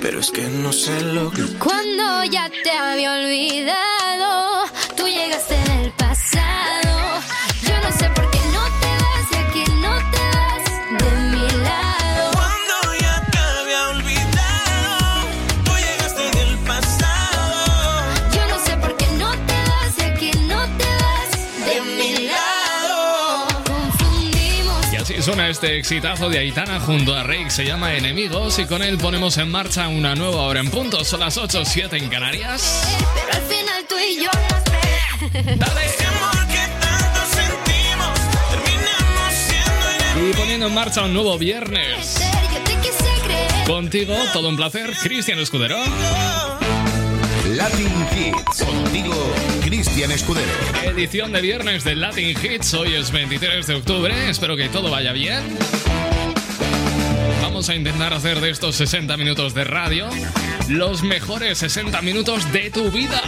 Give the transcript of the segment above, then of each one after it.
pero es que no sé lo que. Cuando ya te había olvidado, este exitazo de Aitana junto a Rake, se llama Enemigos y con él ponemos en marcha una nueva hora en punto. Son las 8, 7 en Canarias. Pero al final tú y yo no. Dale. Ese amor que tanto sentimos, terminamos siendo Y poniendo en marcha un nuevo viernes. Contigo, todo un placer, Cristian Escudero. Latin Hits. Contigo, Cristian Escudero. Edición de viernes de Latin Hits, hoy es 23 de octubre, espero que todo vaya bien. Vamos a intentar hacer de estos 60 minutos de radio los mejores 60 minutos de tu vida.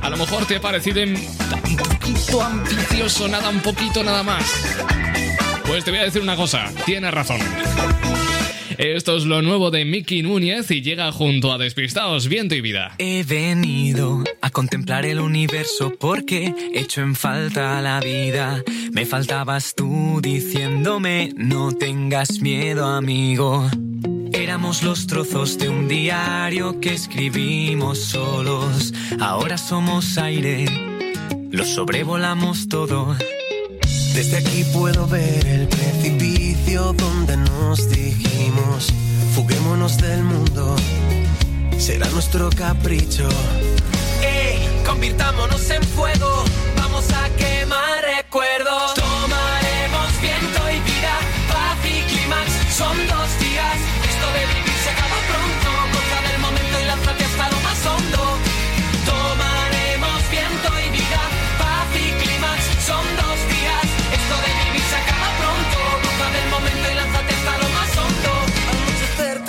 A lo mejor te ha parecido un poquito ambicioso, nada, un poquito nada más. Pues te voy a decir una cosa, tienes razón. Esto es lo nuevo de Mickey Núñez y llega junto a Despistados, Viento y Vida. He venido a contemplar el universo porque echo en falta la vida. Me faltabas tú diciéndome no tengas miedo amigo. Éramos los trozos de un diario que escribimos solos. Ahora somos aire, lo sobrevolamos todo. Desde aquí puedo ver el precipicio donde nos dijimos, fuguémonos del mundo, será nuestro capricho. ¡Ey! Convirtámonos en fuego,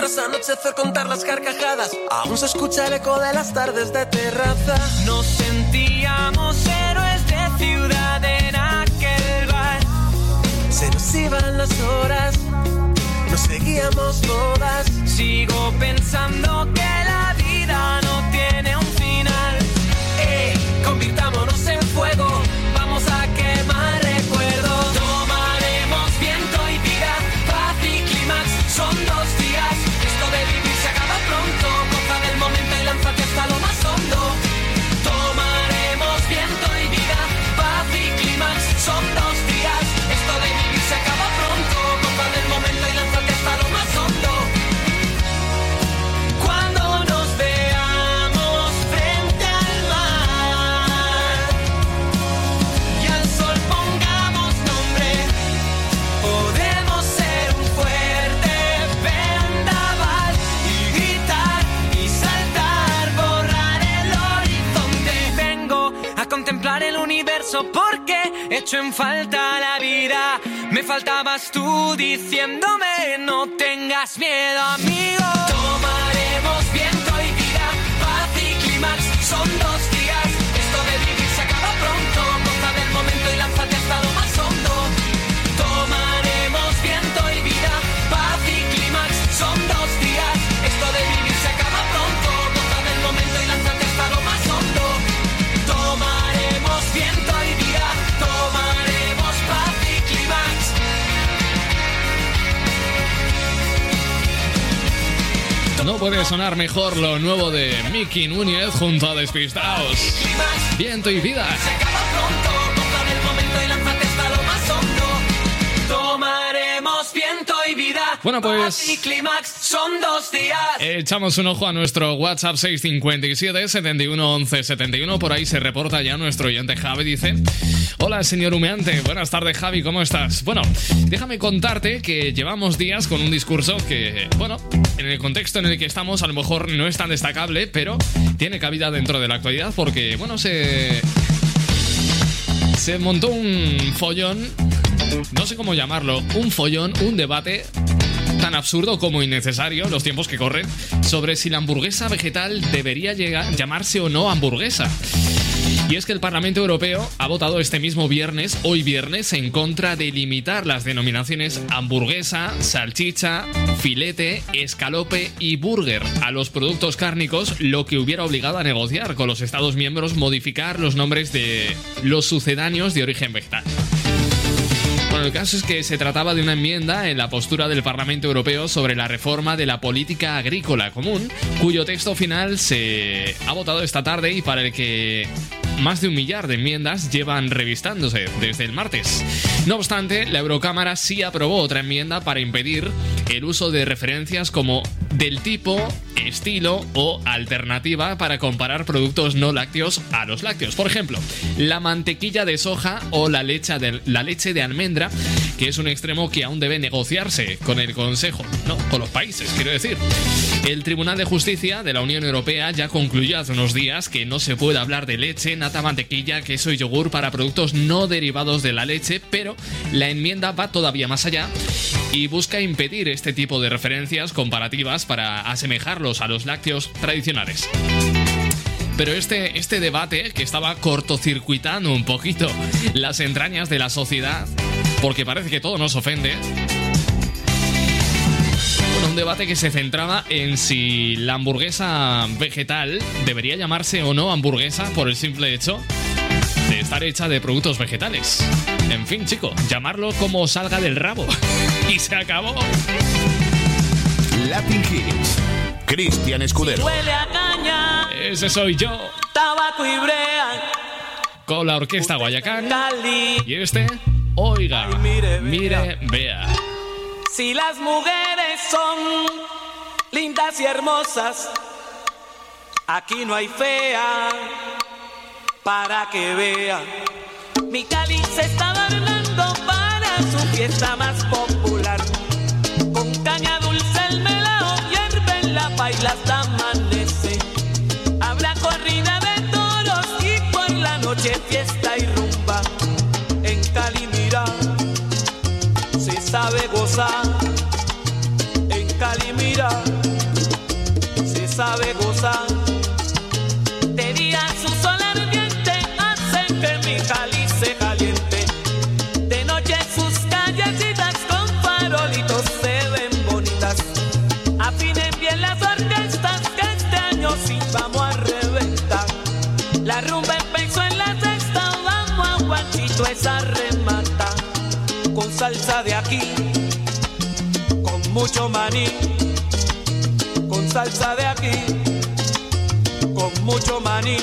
tras anochecer contar las carcajadas, aún se escucha el eco de las tardes de terraza. Nos sentíamos héroes de ciudad en aquel bar. Se nos iban las horas, nos seguíamos todas. Sigo pensando en falta la vida. Me faltabas tú diciéndome no tengas miedo, amigo. No puede sonar mejor lo nuevo de Mickey Núñez junto a Despistados. Viento y vida. Bueno, pues- son dos días. Echamos un ojo a nuestro WhatsApp 657 71 11 71. Por ahí se reporta ya nuestro oyente Javi. Dice: Hola, señor humeante. Buenas tardes, Javi. ¿Cómo estás? Bueno, déjame contarte que llevamos días con un discurso que, bueno, en el contexto en el que estamos, a lo mejor no es tan destacable, pero tiene cabida dentro de la actualidad porque, bueno, se. Se montó un follón. No sé cómo llamarlo. Un follón, un debate tan absurdo como innecesario los tiempos que corren, sobre si la hamburguesa vegetal debería llegar- llamarse o no hamburguesa. Y es que el Parlamento Europeo ha votado este mismo viernes, hoy viernes, en contra de limitar las denominaciones hamburguesa, salchicha, filete, escalope y burger a los productos cárnicos, lo que hubiera obligado a negociar con los Estados miembros modificar los nombres de los sucedáneos de origen vegetal. El caso es que se trataba de una enmienda en la postura del Parlamento Europeo sobre la reforma de la política agrícola común, cuyo texto final se ha votado esta tarde y para el que más de un millar de enmiendas llevan revistándose desde el martes. No obstante, la Eurocámara sí aprobó otra enmienda para impedir el uso de referencias como del tipo, estilo o alternativa para comparar productos no lácteos a los lácteos. Por ejemplo, la mantequilla de soja o la leche de, la leche de almendra, que es un extremo que aún debe negociarse con el Consejo, no, con los países, quiero decir. El Tribunal de Justicia de la Unión Europea ya concluyó hace unos días que no se puede hablar de leche, nata, mantequilla, queso y yogur para productos no derivados de la leche, pero la enmienda va todavía más allá y busca impedir este tipo de referencias comparativas para asemejarlos a los lácteos tradicionales. Pero este, este debate que estaba cortocircuitando un poquito las entrañas de la sociedad, porque parece que todo nos ofende, un debate que se centraba en si la hamburguesa vegetal debería llamarse o no hamburguesa por el simple hecho de estar hecha de productos vegetales. En fin, chico, llamarlo como salga del rabo. Y se acabó. Latin Hits. Cristian Escudero. Huele a caña, Ese soy yo, tabaco y brea, con la orquesta Guayacán. Y este, oiga, Ay, mire, mire, vea. Si las mujeres son lindas y hermosas, aquí no hay fea para que vea. Mi Cali se está adornando para su fiesta más popular. Con caña dulce el melao hierve en la paila hasta amanece. Habrá corrida de toros y por la noche fiesta y rumba. En Cali mira se sabe gozar. Se sabe gozar. De día su sol ardiente hace que mi Cali se caliente. De noche sus callecitas con farolitos se ven bonitas. Afinen bien las orquestas que este año sí vamos a reventar. La rumba empezó en la sexta, vamos a guachito esa remata con salsa de aquí, con mucho maní, con salsa de aquí, con mucho maní.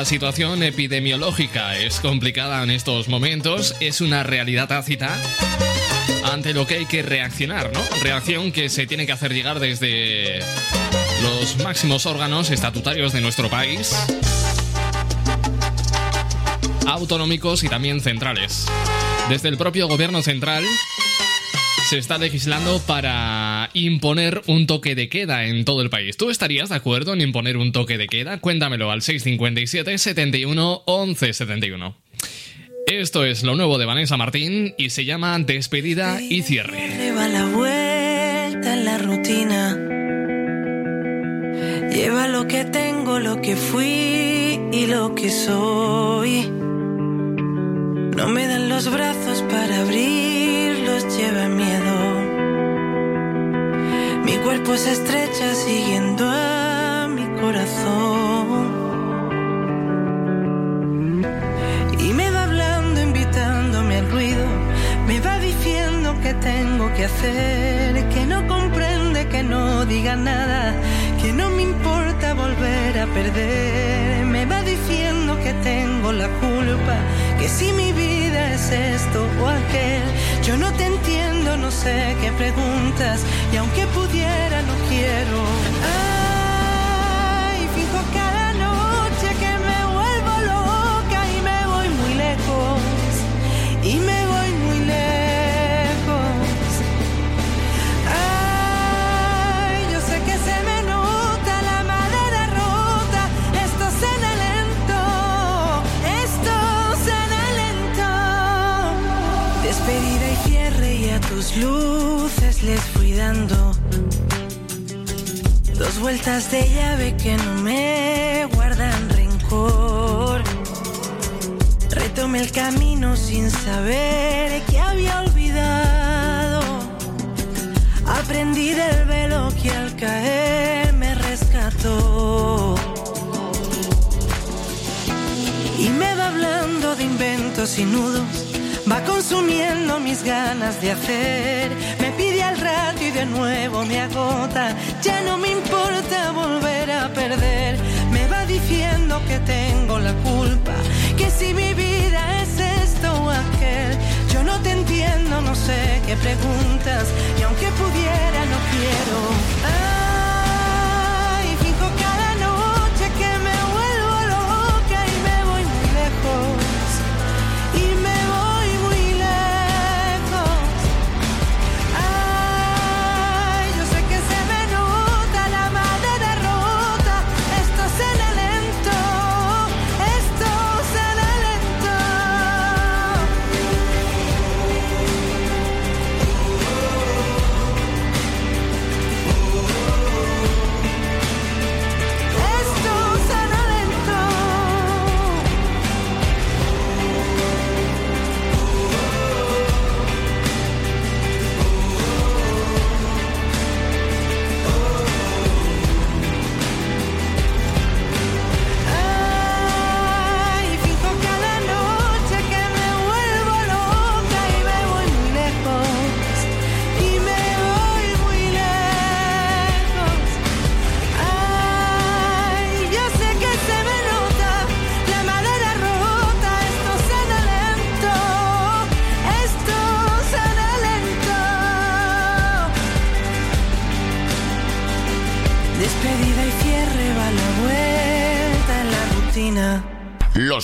La situación epidemiológica es complicada en estos momentos, es una realidad tácita ante lo que hay que reaccionar, ¿no? Reacción que se tiene que hacer llegar desde los máximos órganos estatutarios de nuestro país, autonómicos y también centrales. Desde el propio gobierno central se está legislando para imponer un toque de queda en todo el país. ¿Tú estarías de acuerdo en imponer un toque de queda? Cuéntamelo al 657 71 11 71. Esto es lo nuevo de Vanessa Martín y se llama Despedida y cierre. Lleva la vuelta en la rutina. Lleva lo que tengo, lo que fui y lo que soy. No me dan los brazos para abrirlos, lleva miedo. Mi cuerpo se estrecha siguiendo a mi corazón. Y me va hablando, invitándome al ruido. Me va diciendo que tengo que hacer, que no comprende, que no diga nada, que no me importa volver a perder. Me va diciendo que tengo la culpa, que si mi vida es esto o aquel. Yo no te entiendo, no sé qué preguntas, y aunque pudiera, no quiero. Les fui dando. Dos vueltas de llave que no me guardan rencor. Retomé el camino sin saber que había olvidado. Aprendí del velo que al caer me rescató. Y me va hablando de inventos y nudos. Va consumiendo mis ganas de hacer. De nuevo me agota. Ya no me importa volver a perder. Me va diciendo que tengo la culpa. Que si mi vida es esto o aquel. Yo no te entiendo, no sé qué preguntas. Y aunque pudiera, no quiero.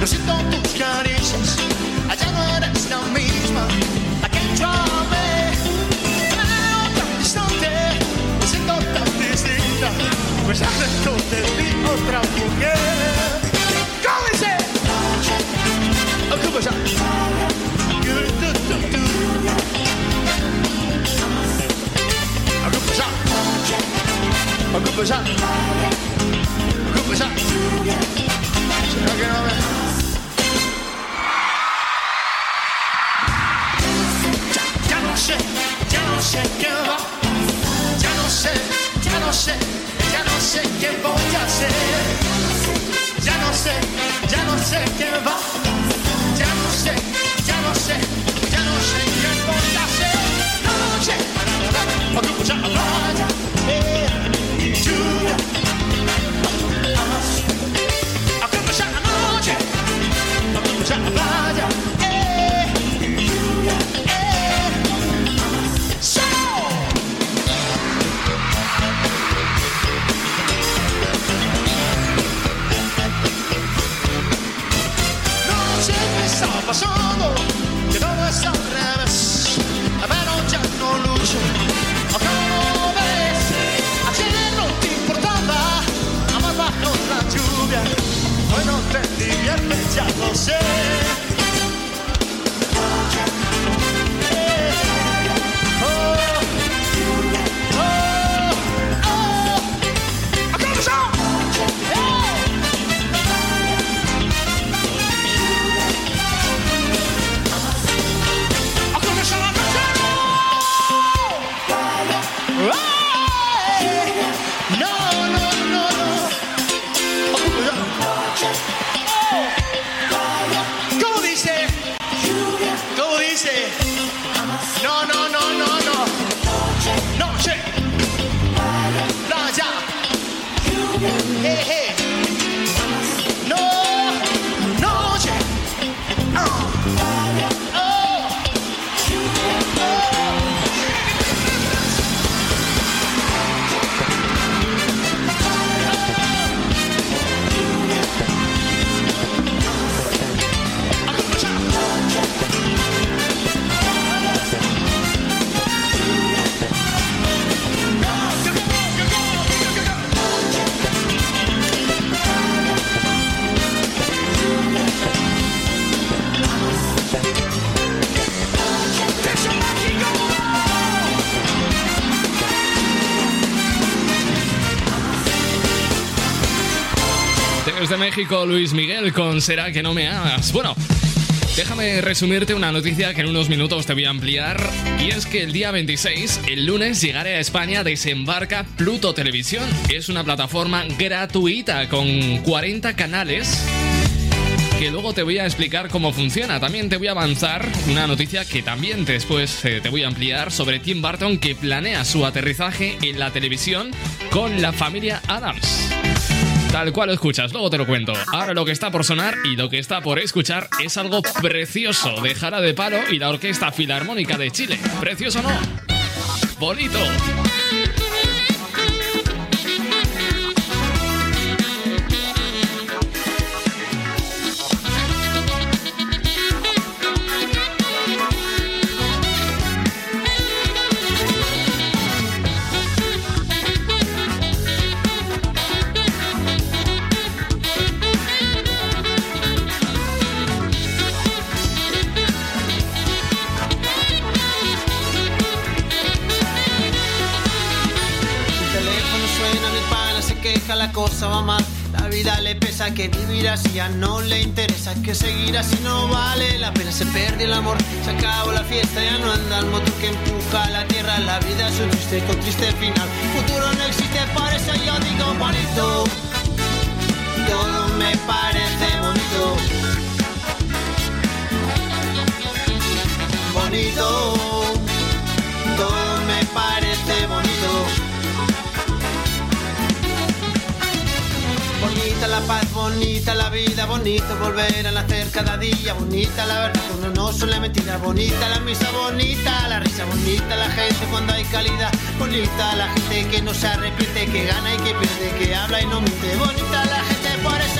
No siento tus caricias. allá no eres la misma, la que yo amé. Veo tan distante, me siento tan distinta, pues adentro de ti otra mujer. ¿Cómo dice? Oh, ¿Cómo es? Oh. ¿Cómo es? No sé, ya no sé qué voy a hacer. Ya no sé, ya no sé qué va. Ya no sé, ya no sé, ya no sé qué voy a hacer. Noche, o como hoy no te diviertes, ya lo sé. México, Luis Miguel con Será que no me amas. Bueno, déjame resumirte una noticia que en unos minutos te voy a ampliar. Y es que el día 26, el lunes, llegaré a España, desembarca Pluto Televisión. Es una plataforma gratuita con 40 canales que luego te voy a explicar cómo funciona. También te voy a avanzar una noticia que también después eh, te voy a ampliar sobre Tim Burton que planea su aterrizaje en la televisión con la familia Adams. Tal cual lo escuchas, luego te lo cuento. Ahora lo que está por sonar y lo que está por escuchar es algo precioso de Jara de Palo y la Orquesta Filarmónica de Chile. ¿Precioso no? Bonito. Que vivir así ya no le interesa. Que seguir así no vale la pena. Se pierde el amor, se acabó la fiesta, ya no anda el motor que empuja la tierra. La vida es un triste con triste final. Futuro no existe, por eso yo digo bonito. Todo me parece bonito. Bonito. Paz, bonita la vida, bonito volver a nacer cada día, bonita la verdad, cuando no la mentira, bonita la misa, bonita la risa, bonita la gente cuando hay calidad, bonita la gente que no se arrepiente, que gana y que pierde, que habla y no miente, bonita la gente, por eso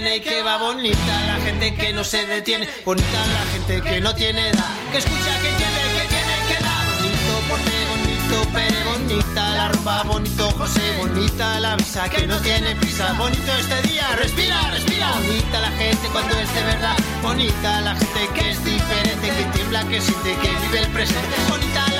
Que va bonita. La gente que no se detiene. Bonita la gente que no tiene edad. Que escucha, que quiere, que tiene que dar. Bonito, porte bonito, pere bonita. La ropa bonito, José bonita. La visa que no tiene prisa. Bonito este día, respira, respira. Bonita la gente cuando es de verdad. Bonita la gente que es diferente, que tiembla, que siente, que vive el presente. Bonita la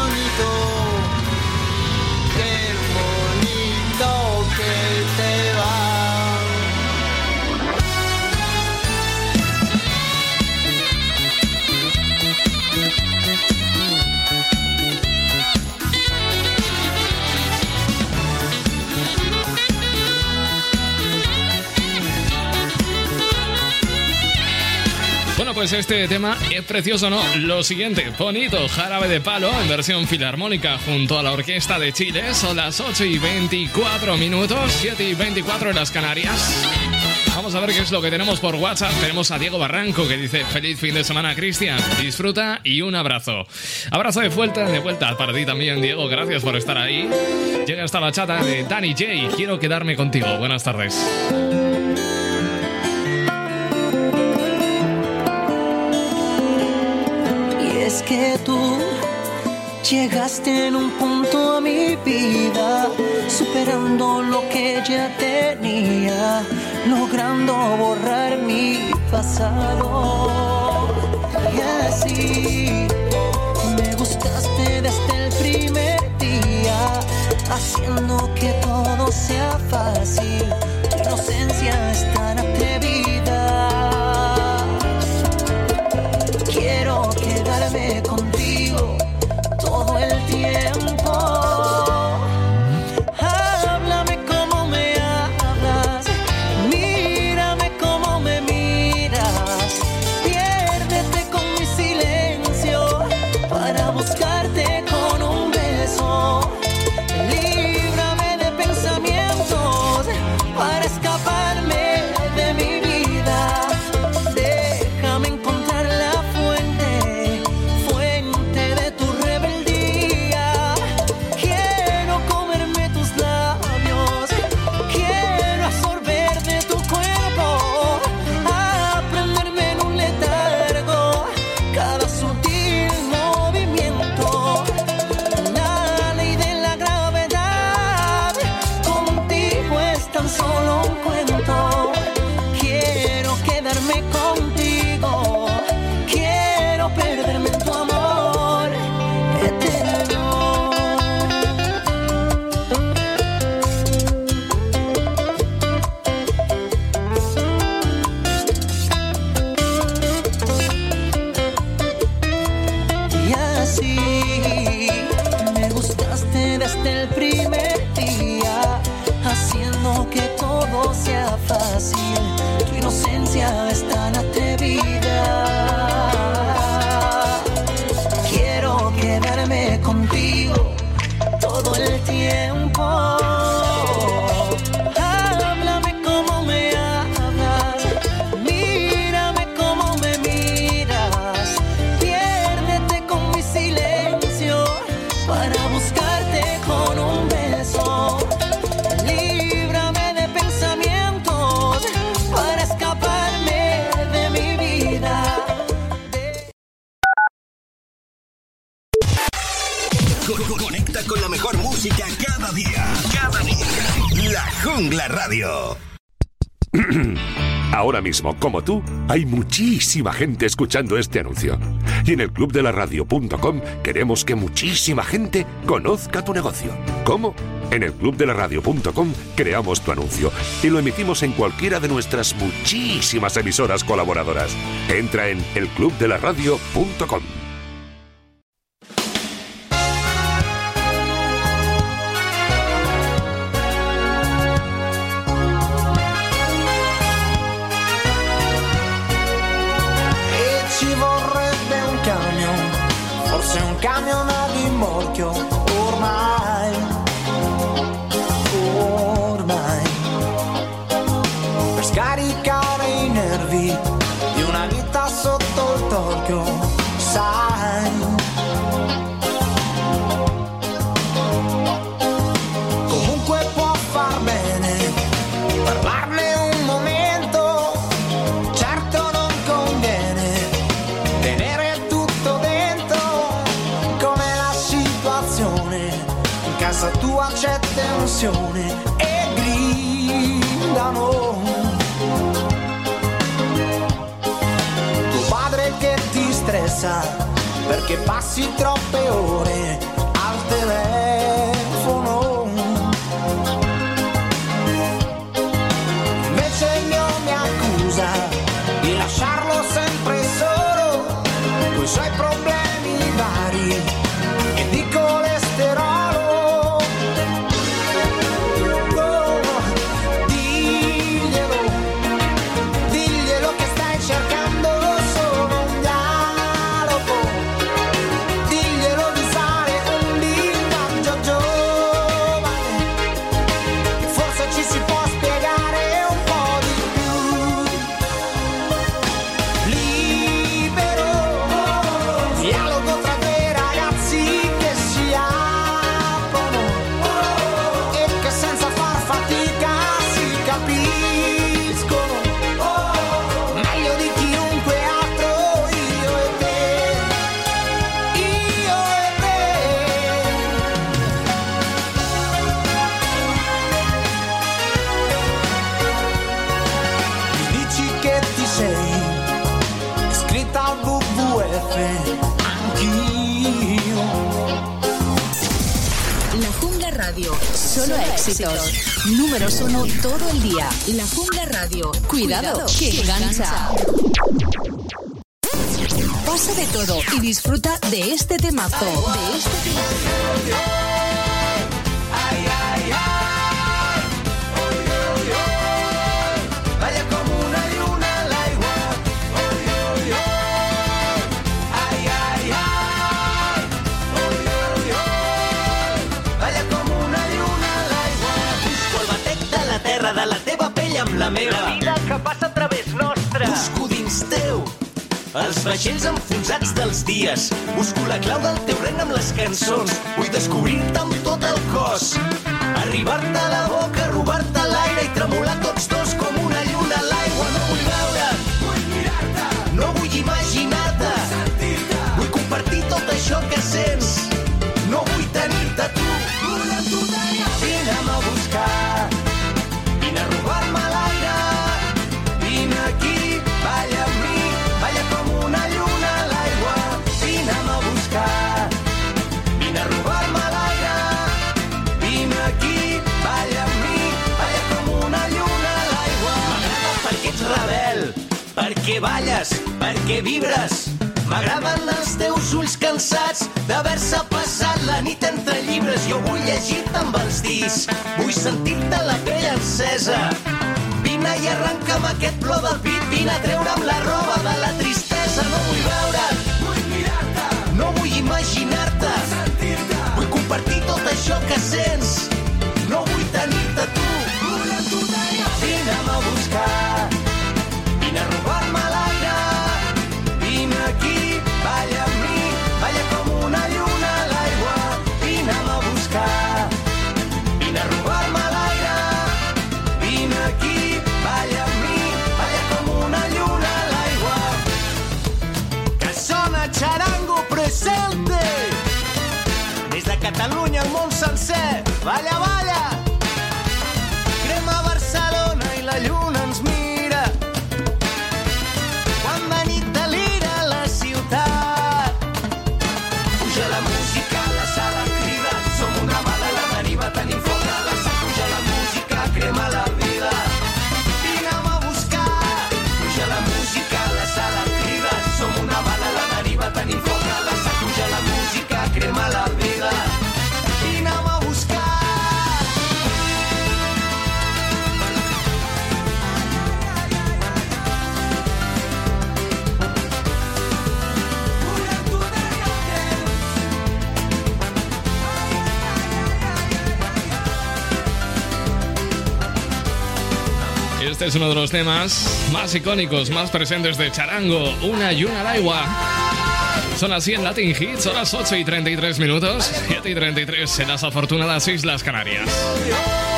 Pues este tema es precioso, ¿no? Lo siguiente, bonito, jarabe de palo en versión filarmónica junto a la Orquesta de Chile. Son las 8 y 24 minutos, 7 y 24 en las Canarias. Vamos a ver qué es lo que tenemos por WhatsApp. Tenemos a Diego Barranco que dice feliz fin de semana, Cristian. Disfruta y un abrazo. Abrazo de vuelta, de vuelta para ti también, Diego. Gracias por estar ahí. Llega hasta la chata de Danny J. Quiero quedarme contigo. Buenas tardes. Que tú llegaste en un punto a mi vida, superando lo que ya tenía, logrando borrar mi pasado. Y así me gustaste desde el primer día, haciendo que todo sea fácil. Tu inocencia es tan atrevida. Contigo Ahora mismo, como tú, hay muchísima gente escuchando este anuncio. Y en el clubdelaradio.com queremos que muchísima gente conozca tu negocio. ¿Cómo? En el clubdelaradio.com creamos tu anuncio y lo emitimos en cualquiera de nuestras muchísimas emisoras colaboradoras. Entra en elclubdelaradio.com. stressa perché passi troppe ore al telefono. Invece il mio mi accusa di lasciarlo sempre solo coi suoi problemi éxitos. Números uno todo el día. La Jungla Radio. Cuidado, que engancha. Pasa de todo y disfruta de este temazo. De este Ay, meva. La vida que passa a través nostre. Busco dins teu els vaixells enfonsats dels dies. Busco la clau del teu regne amb les cançons. Vull descobrir-te amb tot el cos. Arribar-te a la boca, robar-te l'aire i tremolar tots dos com una lluna a l'aigua. No vull veure't, perquè vibres. M'agraden els teus ulls cansats d'haver-se passat la nit entre llibres. Jo vull llegir-te amb els dits, vull sentir-te la pell encesa. Vine i arrenca'm aquest plor del pit, vine a treure'm la roba de la tristesa. No vull veure't, vull mirar-te, no vull imaginar-te. Vull compartir tot això que Balla, balla! Este es uno de los temas más icónicos, más presentes de Charango, Una y una agua. Son así en Latin Hits, son las 8 y 33 minutos, 7 y 33 en las afortunadas Islas Canarias.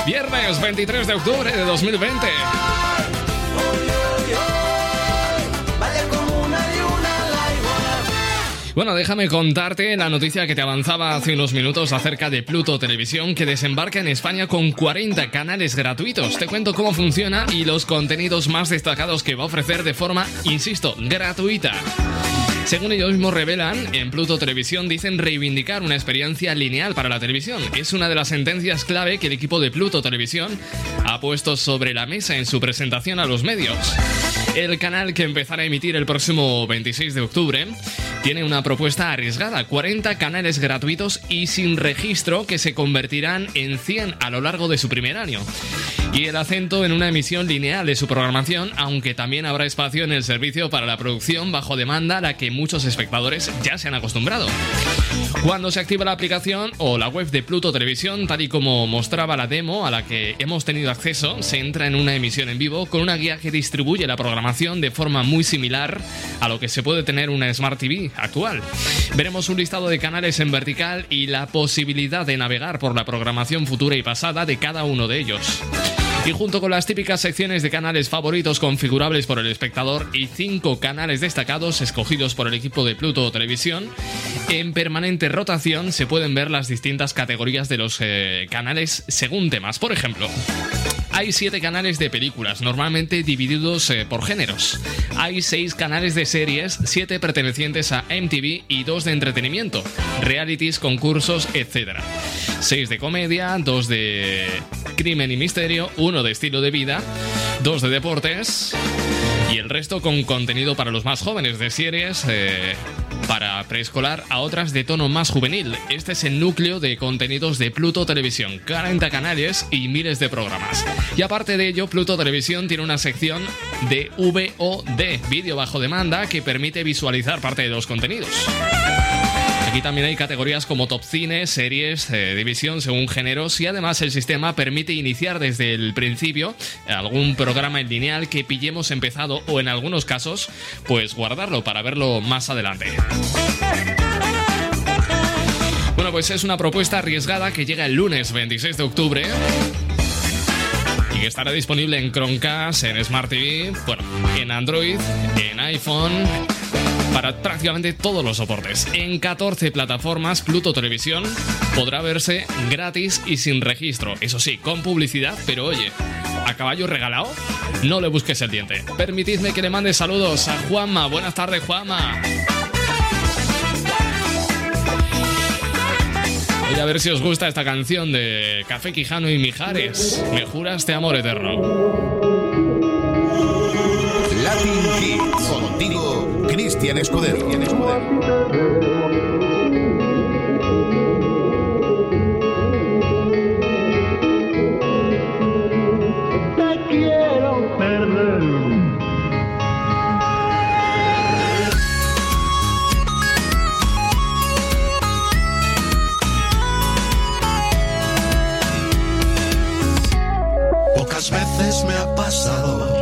Viernes 23 de octubre de 2020. Bueno, déjame contarte la noticia que te avanzaba hace unos minutos acerca de Pluto Televisión que desembarca en España con 40 canales gratuitos. Te cuento cómo funciona y los contenidos más destacados que va a ofrecer de forma, insisto, gratuita. Según ellos mismos revelan, en Pluto Televisión dicen reivindicar una experiencia lineal para la televisión. Es una de las sentencias clave que el equipo de Pluto Televisión ha puesto sobre la mesa en su presentación a los medios. El canal que empezará a emitir el próximo 26 de octubre tiene una propuesta arriesgada, 40 canales gratuitos y sin registro que se convertirán en 100 a lo largo de su primer año. Y el acento en una emisión lineal de su programación, aunque también habrá espacio en el servicio para la producción bajo demanda a la que muchos espectadores ya se han acostumbrado. Cuando se activa la aplicación o la web de Pluto Televisión, tal y como mostraba la demo a la que hemos tenido acceso, se entra en una emisión en vivo con una guía que distribuye la programación de forma muy similar a lo que se puede tener una Smart TV actual. Veremos un listado de canales en vertical y la posibilidad de navegar por la programación futura y pasada de cada uno de ellos. Y junto con las típicas secciones de canales favoritos configurables por el espectador y cinco canales destacados escogidos por el equipo de Pluto Televisión, en permanente rotación se pueden ver las distintas categorías de los eh, canales según temas. Por ejemplo, hay siete canales de películas, normalmente divididos eh, por géneros. Hay seis canales de series, siete pertenecientes a MTV y dos de entretenimiento, realities, concursos, etc. Seis de comedia, dos de crimen y misterio, uno de estilo de vida, dos de deportes y el resto con contenido para los más jóvenes de series. eh, para preescolar a otras de tono más juvenil. Este es el núcleo de contenidos de Pluto Televisión, 40 canales y miles de programas. Y aparte de ello, Pluto Televisión tiene una sección de VOD, vídeo bajo demanda, que permite visualizar parte de los contenidos. Aquí también hay categorías como top cine, series, eh, división según géneros y además el sistema permite iniciar desde el principio algún programa en lineal que pillemos empezado o en algunos casos pues guardarlo para verlo más adelante. Bueno, pues es una propuesta arriesgada que llega el lunes 26 de octubre y que estará disponible en Chromecast, en Smart TV, bueno, en Android, en iPhone, para prácticamente todos los soportes. En 14 plataformas, Pluto Televisión podrá verse gratis y sin registro. Eso sí, con publicidad, pero oye, a caballo regalado, no le busques el diente. Permitidme que le mande saludos a Juanma. Buenas tardes, Juanma. Voy a ver si os gusta esta canción de Café Quijano y Mijares. Me juras este amor eterno. Latin Hits. Contigo, Cristian Escudero. Te quiero perder. Pocas veces me ha pasado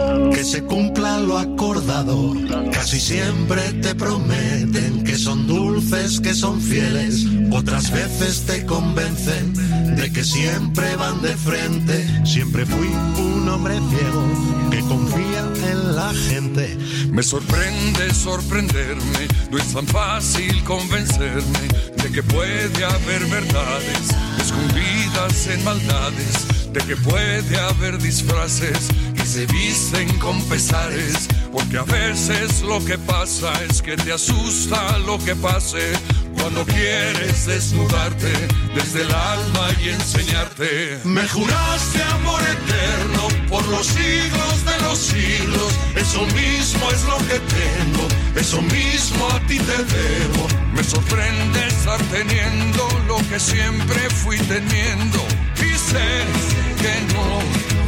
que se cumpla lo acordado. Casi siempre te prometen que son dulces, que son fieles. Otras veces te convencen de que siempre van de frente. Siempre fui un hombre ciego que confía en la gente. Me sorprende sorprenderme, no es tan fácil convencerme de que puede haber verdades escondidas en maldades, de que puede haber disfraces se visten con pesares, porque a veces lo que pasa es que te asusta lo que pase. Cuando quieres desnudarte desde el alma y enseñarte, me juraste amor eterno por los siglos de los siglos. Eso mismo es lo que tengo, eso mismo a ti te debo. Me sorprende estar teniendo lo que siempre fui teniendo. Y sé que no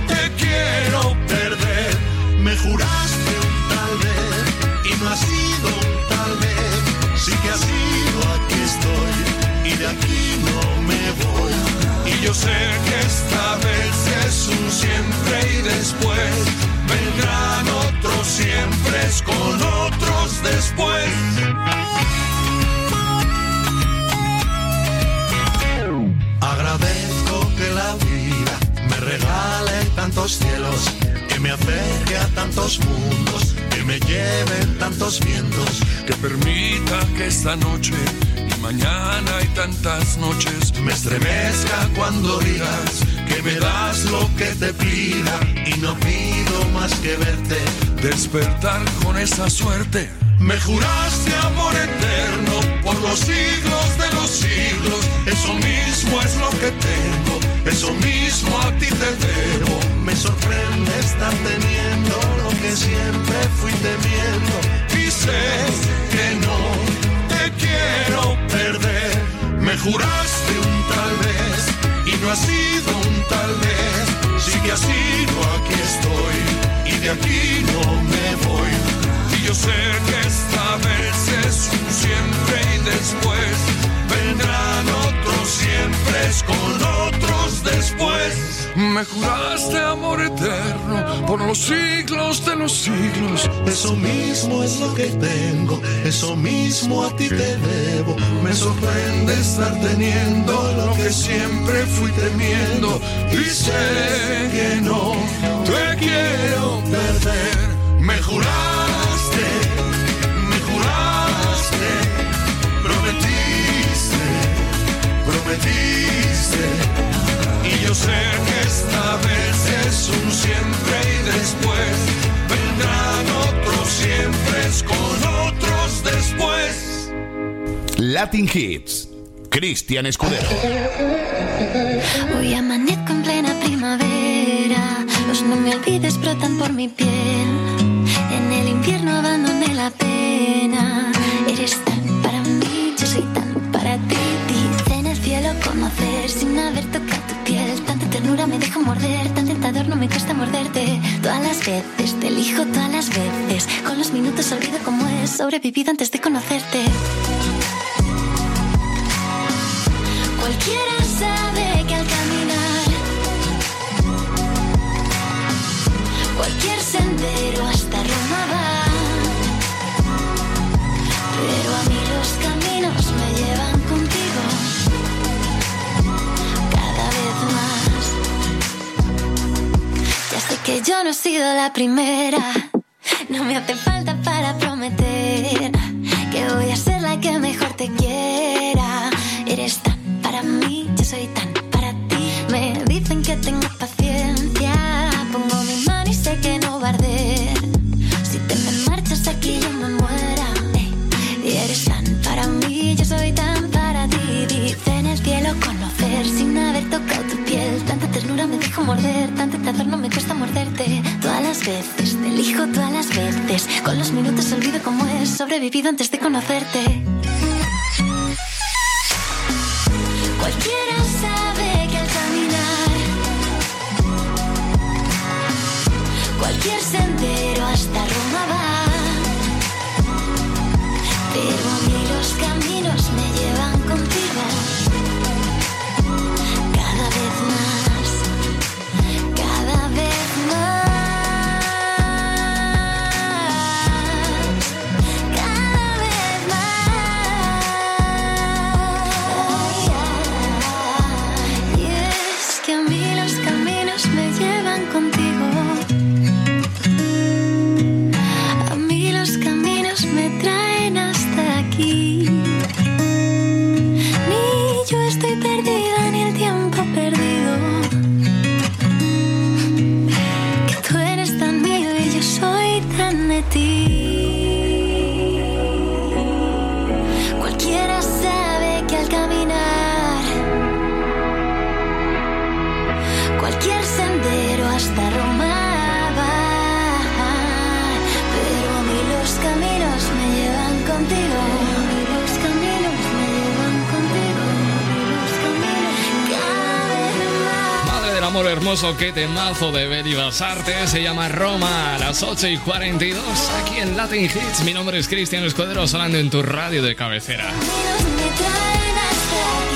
te quiero perder. Me juraste un tal vez y no ha sido un tal vez. Sí que ha sido, aquí estoy y de aquí no me voy. Y yo sé que esta vez es un siempre y después vendrán otros siempre con otros después. Regale tantos cielos, que me acerque a tantos mundos, que me lleven tantos vientos. Que permita que esta noche y mañana y tantas noches Me estremezca cuando digas que me das lo que te pida y no pido más que verte. despertar con esa suerte. Me juraste amor eterno por los siglos de los siglos. Eso mismo es lo que tengo, eso mismo a ti te debo. Me sorprende estar teniendo lo que siempre fui temiendo. Y sé que no te quiero perder. Me juraste un tal Me juraste amor eterno por los siglos de los siglos. Eso mismo es lo que tengo, eso mismo a ti te debo. Me sorprende estar teniendo lo que siempre fui temiendo. Y sé que no te quiero perder. Me juraste, me juraste, prometiste, prometiste. Yo sé que esta vez es un siempre y después vendrán otros siempre con otros después. Latin Hits. Cristian Escudero. Hoy amanezco en plena primavera. Los no me olvides brotan por mi piel. En el invierno abandoné la pena. Eres tan para mí, yo soy tan para ti. Dice en el cielo conocer sin haber tocado morder, tan tentador no me cuesta morderte. Todas las veces te elijo, todas las veces. Con los minutos olvido cómo es sobrevivido antes de conocerte. Cualquiera sabe que al caminar cualquier sendero hasta Roma va, pero a mí los caminos me llevan sido la primera, no me hace falta para prometer que voy a ser la que mejor te quiera. Eres tan para mí, yo soy tan te elijo, todas las veces. Con los minutos olvido cómo es sobrevivido antes de conocerte. Cualquiera hermoso, qué temazo de Betty Basarte. Se llama Roma a las 8 y 42. Aquí en Latin Hits. Mi nombre es Cristian Escudero, sonando en tu radio de cabecera.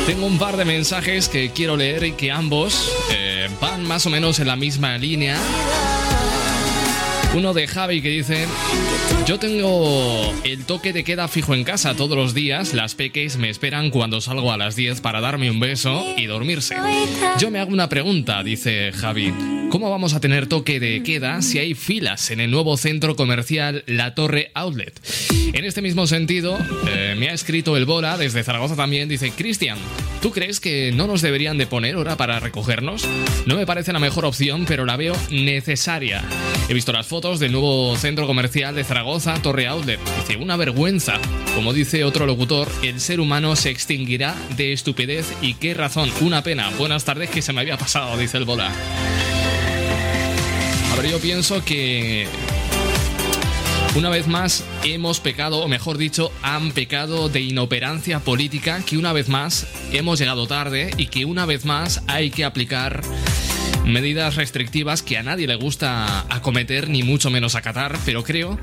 Tengo un par de mensajes que quiero leer y que ambos eh, van más o menos en la misma línea. Uno de Javi que dice, yo tengo el toque de queda fijo en casa todos los días, las peques me esperan cuando salgo a las 10 para darme un beso y dormirse. Yo me hago una pregunta, dice Javi, ¿cómo vamos a tener toque de queda si hay filas en el nuevo centro comercial La Torre Outlet? En este mismo sentido, eh, me ha escrito el Bola desde Zaragoza también, dice, Cristian, ¿tú crees que no nos deberían de poner hora para recogernos? No me parece la mejor opción, pero la veo necesaria. He visto las fotos del nuevo centro comercial de Zaragoza, Torre Outlet. Dice, una vergüenza. Como dice otro locutor, el ser humano se extinguirá de estupidez y qué razón. Una pena. Buenas tardes que se me había pasado, dice el Bola. Ver, yo pienso que una vez más hemos pecado, o mejor dicho, han pecado de inoperancia política, que una vez más hemos llegado tarde y que una vez más hay que aplicar medidas restrictivas que a nadie le gusta acometer ni mucho menos acatar, pero creo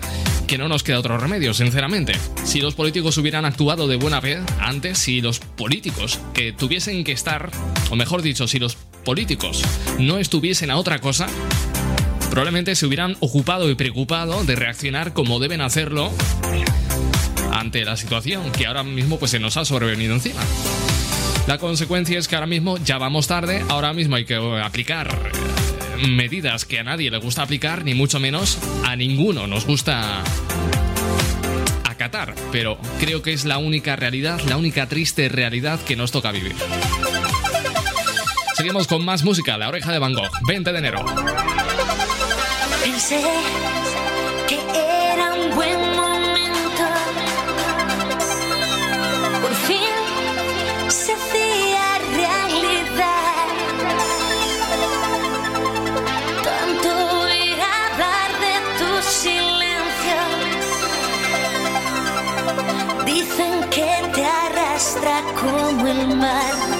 que no nos queda otro remedio, sinceramente. Si los políticos hubieran actuado de buena fe antes, si los políticos que tuviesen que estar, o mejor dicho, si los políticos no estuviesen a otra cosa, probablemente se hubieran ocupado y preocupado de reaccionar como deben hacerlo ante la situación que ahora mismo pues se nos ha sobrevenido encima. La consecuencia es que ahora mismo ya vamos tarde, ahora mismo hay que aplicar eh, medidas que a nadie le gusta aplicar, ni mucho menos a ninguno nos gusta acatar, pero creo que es la única realidad, la única triste realidad que nos toca vivir. Seguimos con más música, La Oreja de Van Gogh, 20 de enero. Pensé que era un buen momento. Por fin se hacía realidad. Tanto oír hablar de tu silencio. Dicen que te arrastra como el mar.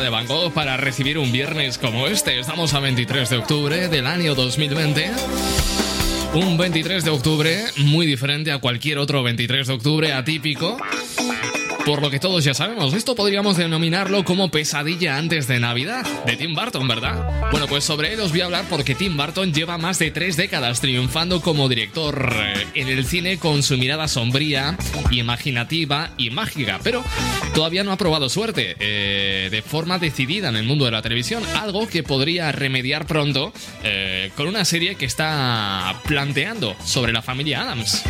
De Van para recibir un viernes como este. Estamos a 23 de octubre del año 2020. Un 23 de octubre muy diferente a cualquier otro 23 de octubre atípico. Por lo que todos ya sabemos, esto podríamos denominarlo como pesadilla antes de Navidad, de Tim Burton, ¿verdad? Bueno, pues sobre él os voy a hablar porque Tim Burton lleva más de tres décadas triunfando como director eh, en el cine con su mirada sombría, imaginativa y mágica, pero todavía no ha probado suerte eh, de forma decidida en el mundo de la televisión, algo que podría remediar pronto eh, con una serie que está planteando sobre la familia Adams.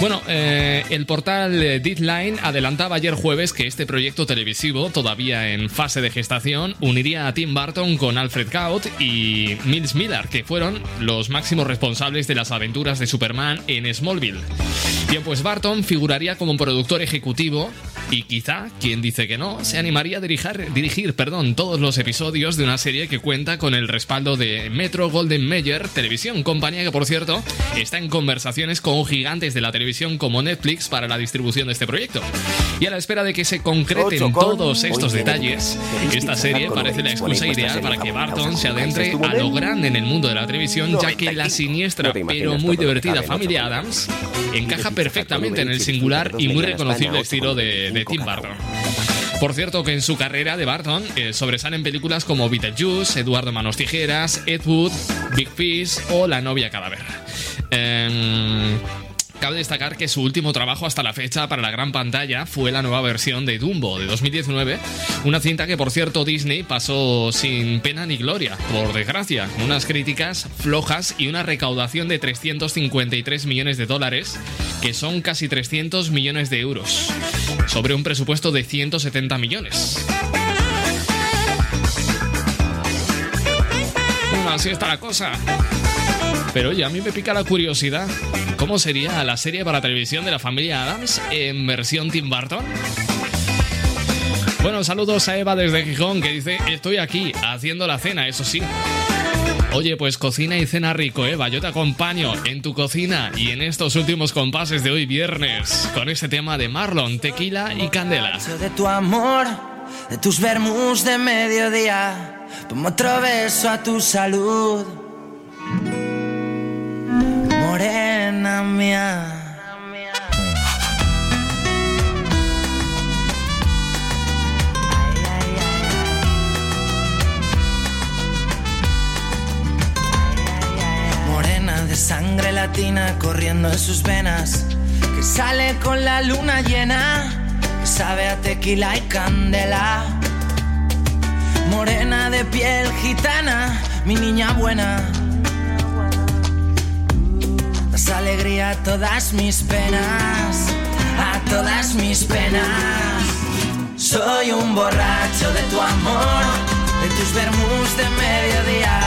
Bueno, eh, el portal eh, Deadline adelantaba ayer jueves que este proyecto televisivo, todavía en fase de gestación, uniría a Tim Burton con Alfred Kaut y Mills Miller, que fueron los máximos responsables de las aventuras de Superman en Smallville. Bien, pues Burton figuraría como productor ejecutivo y quizá, quien dice que no, se animaría a dirigir, perdón, todos los episodios de una serie que cuenta con el respaldo de Metro Golden Mayer Televisión, compañía que por cierto está en conversaciones con gigantes de la televisión como Netflix para la distribución de este proyecto. Y a la espera de que se concreten todos estos detalles, esta serie parece la excusa ideal para que Barton se adentre a lo grande en el mundo de la televisión, ya que la siniestra pero muy divertida familia Adams encaja perfectamente en el singular y muy reconocible estilo de, de Tim Burton. Por cierto que en su carrera de Barton eh, sobresalen películas como Beetlejuice, Eduardo Manos Tijeras, Ed Wood, Big Fish o La novia cadáver. Em, Cabe destacar que su último trabajo hasta la fecha para la gran pantalla fue la nueva versión de Dumbo de 2019, una cinta que por cierto Disney pasó sin pena ni gloria, por desgracia, unas críticas flojas y una recaudación de 353 millones de dólares, que son casi 300 millones de euros, sobre un presupuesto de 170 millones. Así está la cosa. Pero oye, a mí me pica la curiosidad. ¿Cómo sería la serie para televisión de la familia Adams en versión Tim Burton? Bueno, saludos a Eva desde Gijón que dice, estoy aquí haciendo la cena, eso sí. Oye, pues cocina y cena rico, Eva. Yo te acompaño en tu cocina y en estos últimos compases de hoy viernes con este tema de Marlon, tequila y candela. de tu amor, de tus vermus de mediodía. Pongo otro beso a tu salud. Morena mía. Sangre latina corriendo en sus venas. Que sale con la luna llena. Que sabe a tequila y candela. Morena de piel gitana, mi niña buena. Das alegría a todas mis penas, a todas mis penas. Soy un borracho de tu amor, de tus vermus de mediodía.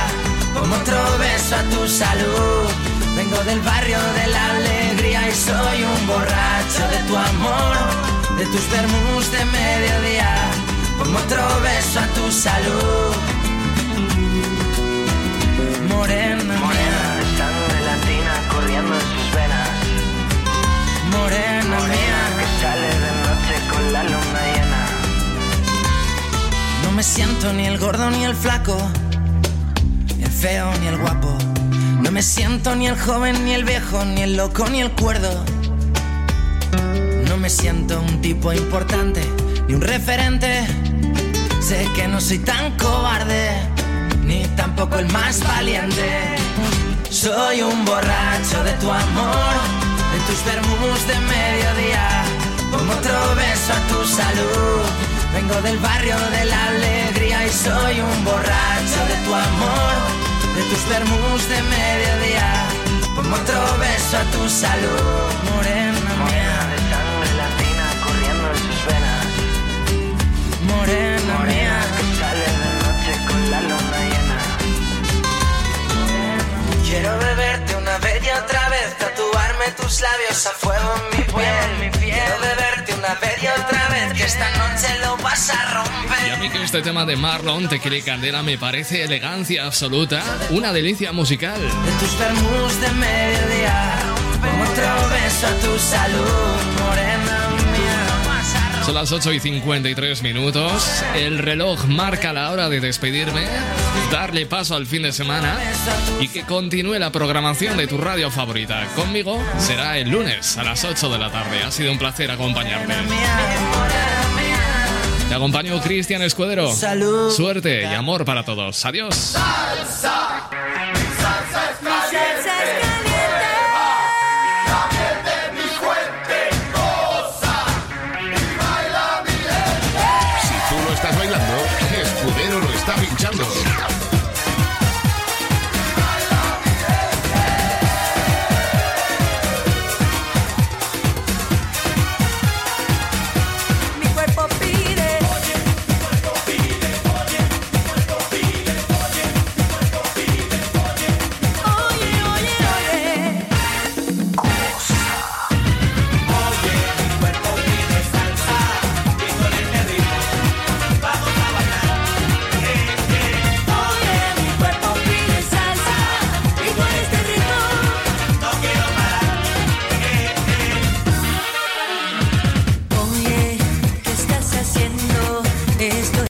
Como otro beso a tu salud. Vengo del barrio de la alegría y soy un borracho de tu amor, de tus vermus de mediodía. Pongo otro beso a tu salud. Morena, morena me siento ni el gordo ni el flaco, ni el feo ni el guapo. No me siento ni el joven ni el viejo, ni el loco ni el cuerdo. No me siento un tipo importante ni un referente. Sé que no soy tan cobarde, ni tampoco el más valiente. Soy un borracho de tu amor, de tus vermus de mediodía. Pongo otro beso a tu salud. Vengo del barrio de la alegría y soy un borracho de tu amor, de tus vermus de mediodía. Pongo otro beso a tu salud, morena tus labios a fuego en mi piel. Quiero beberte una vez y otra vez, que esta noche lo vas a romper. Y a mí que este tema de Marlon, Tequila y Candela me parece elegancia absoluta, una delicia musical. De tus vermus de mediodía, como otro beso a tu salud, morena. Son las 8 y 53 minutos. El reloj marca la hora de despedirme, darle paso al fin de semana y que continúe la programación de tu radio favorita. Conmigo será el lunes a las 8 de la tarde. Ha sido un placer acompañarte. Te acompaño Cristian Escudero. Suerte y amor para todos. Adiós. Salsa.